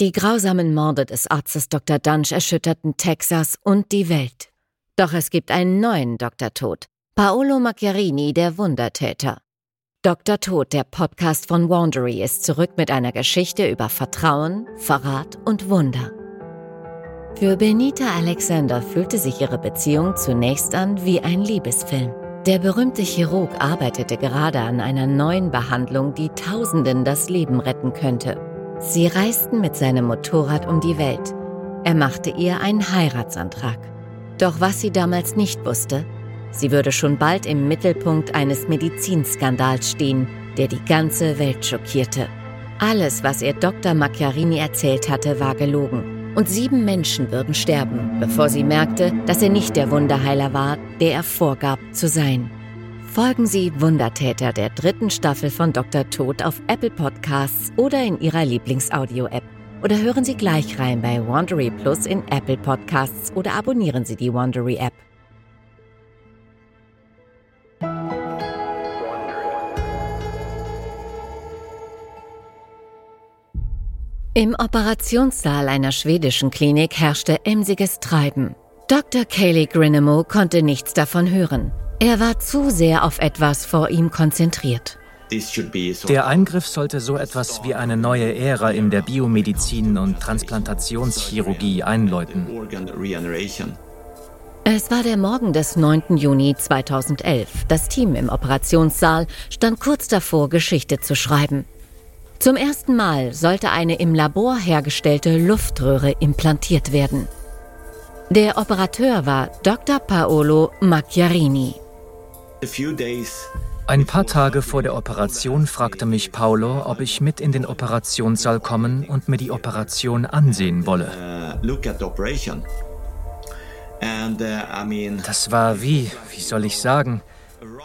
Die grausamen Morde des Arztes Dr. Dunch erschütterten Texas und die Welt. Doch es gibt einen neuen Dr. Tod. Paolo Macchiarini, der Wundertäter. Dr. Tod, der Podcast von Wandery, ist zurück mit einer Geschichte über Vertrauen, Verrat und Wunder. Für Benita Alexander fühlte sich ihre Beziehung zunächst an wie ein Liebesfilm. Der berühmte Chirurg arbeitete gerade an einer neuen Behandlung, die Tausenden das Leben retten könnte. Sie reisten mit seinem Motorrad um die Welt. Er machte ihr einen Heiratsantrag. Doch was sie damals nicht wusste, sie würde schon bald im Mittelpunkt eines Medizinskandals stehen, der die ganze Welt schockierte. Alles, was ihr Dr. Macchiarini erzählt hatte, war gelogen. Und sieben Menschen würden sterben, bevor sie merkte, dass er nicht der Wunderheiler war, der er vorgab zu sein. Folgen Sie Wundertäter der dritten Staffel von Dr. Tod auf Apple Podcasts oder in Ihrer Lieblingsaudio-App. Oder hören Sie gleich rein bei Wandery Plus in Apple Podcasts oder abonnieren Sie die Wandery App. Im Operationssaal einer schwedischen Klinik herrschte emsiges Treiben. Dr. Kaylee Grinamo konnte nichts davon hören. Er war zu sehr auf etwas vor ihm konzentriert. Der Eingriff sollte so etwas wie eine neue Ära in der Biomedizin und Transplantationschirurgie einläuten. Es war der Morgen des 9. Juni 2011. Das Team im Operationssaal stand kurz davor, Geschichte zu schreiben. Zum ersten Mal sollte eine im Labor hergestellte Luftröhre implantiert werden. Der Operateur war Dr. Paolo Macchiarini. Ein paar Tage vor der Operation fragte mich Paolo, ob ich mit in den Operationssaal kommen und mir die Operation ansehen wolle. Das war wie, wie soll ich sagen,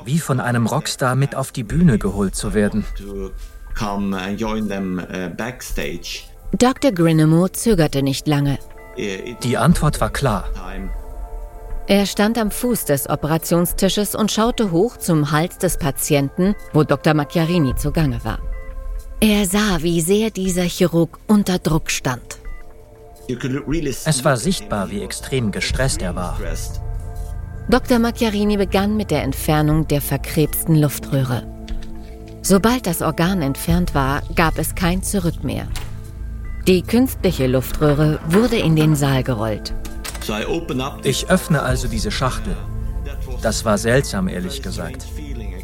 wie von einem Rockstar mit auf die Bühne geholt zu werden. Dr. Grinamo zögerte nicht lange. Die Antwort war klar. Er stand am Fuß des Operationstisches und schaute hoch zum Hals des Patienten, wo Dr. Macchiarini zugange war. Er sah, wie sehr dieser Chirurg unter Druck stand. Es war sichtbar, wie extrem gestresst er war. Dr. Macchiarini begann mit der Entfernung der verkrebsten Luftröhre. Sobald das Organ entfernt war, gab es kein Zurück mehr. Die künstliche Luftröhre wurde in den Saal gerollt. Ich öffne also diese Schachtel. Das war seltsam, ehrlich gesagt.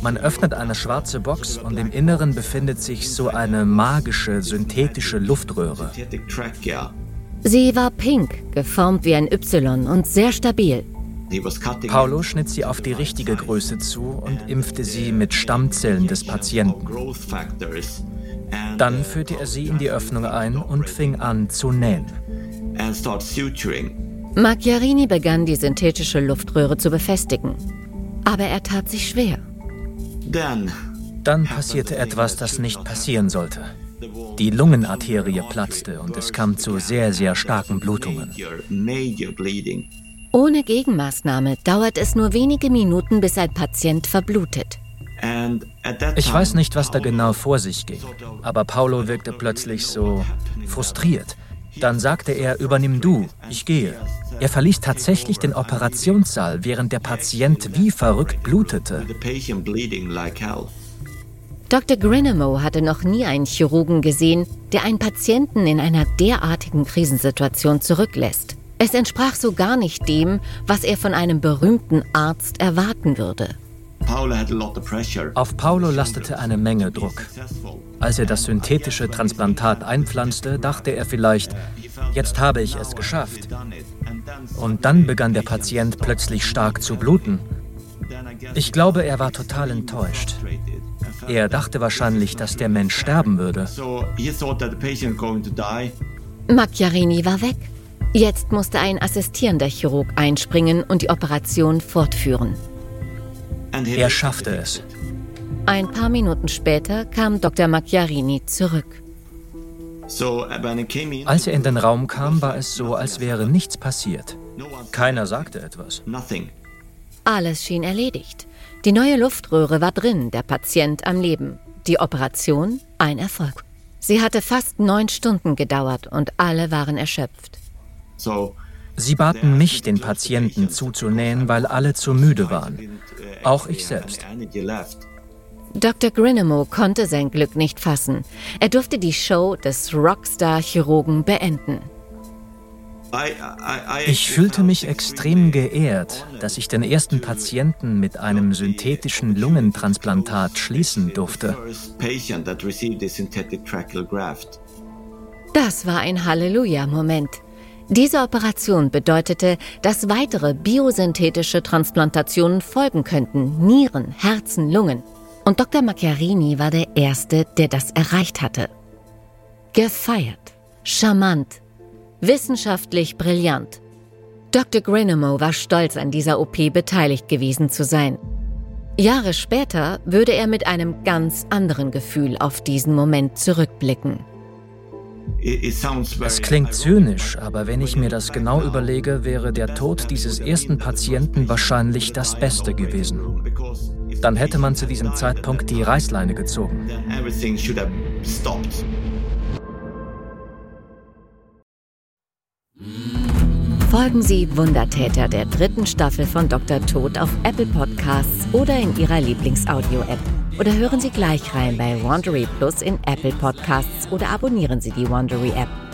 Man öffnet eine schwarze Box und im Inneren befindet sich so eine magische, synthetische Luftröhre. Sie war pink, geformt wie ein Y und sehr stabil. Paulo schnitt sie auf die richtige Größe zu und impfte sie mit Stammzellen des Patienten. Dann führte er sie in die Öffnung ein und fing an zu nähen. Macchiarini begann die synthetische Luftröhre zu befestigen. Aber er tat sich schwer. Dann passierte etwas, das nicht passieren sollte. Die Lungenarterie platzte und es kam zu sehr, sehr starken Blutungen. Ohne Gegenmaßnahme dauert es nur wenige Minuten, bis ein Patient verblutet. Ich weiß nicht, was da genau vor sich ging, aber Paulo wirkte plötzlich so frustriert. Dann sagte er, übernimm du, ich gehe. Er verließ tatsächlich den Operationssaal, während der Patient wie verrückt blutete. Dr. Grinamo hatte noch nie einen Chirurgen gesehen, der einen Patienten in einer derartigen Krisensituation zurücklässt. Es entsprach so gar nicht dem, was er von einem berühmten Arzt erwarten würde. Auf Paulo lastete eine Menge Druck. Als er das synthetische Transplantat einpflanzte, dachte er vielleicht, jetzt habe ich es geschafft. Und dann begann der Patient plötzlich stark zu bluten. Ich glaube, er war total enttäuscht. Er dachte wahrscheinlich, dass der Mensch sterben würde. Macchiarini war weg. Jetzt musste ein assistierender Chirurg einspringen und die Operation fortführen. Er schaffte es. Ein paar Minuten später kam Dr. Macchiarini zurück. Als er in den Raum kam, war es so, als wäre nichts passiert. Keiner sagte etwas. Alles schien erledigt. Die neue Luftröhre war drin, der Patient am Leben. Die Operation ein Erfolg. Sie hatte fast neun Stunden gedauert und alle waren erschöpft. Sie baten mich, den Patienten zuzunähen, weil alle zu müde waren. Auch ich selbst. Dr. Grinamo konnte sein Glück nicht fassen. Er durfte die Show des Rockstar-Chirurgen beenden. Ich fühlte mich extrem geehrt, dass ich den ersten Patienten mit einem synthetischen Lungentransplantat schließen durfte. Das war ein Halleluja-Moment. Diese Operation bedeutete, dass weitere biosynthetische Transplantationen folgen könnten, Nieren, Herzen, Lungen. Und Dr. Macchiarini war der Erste, der das erreicht hatte. Gefeiert, charmant, wissenschaftlich brillant. Dr. Grinamo war stolz, an dieser OP beteiligt gewesen zu sein. Jahre später würde er mit einem ganz anderen Gefühl auf diesen Moment zurückblicken. Es klingt zynisch, aber wenn ich mir das genau überlege, wäre der Tod dieses ersten Patienten wahrscheinlich das Beste gewesen. Dann hätte man zu diesem Zeitpunkt die Reißleine gezogen. Folgen Sie Wundertäter der dritten Staffel von Dr. Tod auf Apple Podcasts oder in Ihrer Lieblingsaudio-App. Oder hören Sie gleich rein bei Wandery Plus in Apple Podcasts oder abonnieren Sie die Wandery App.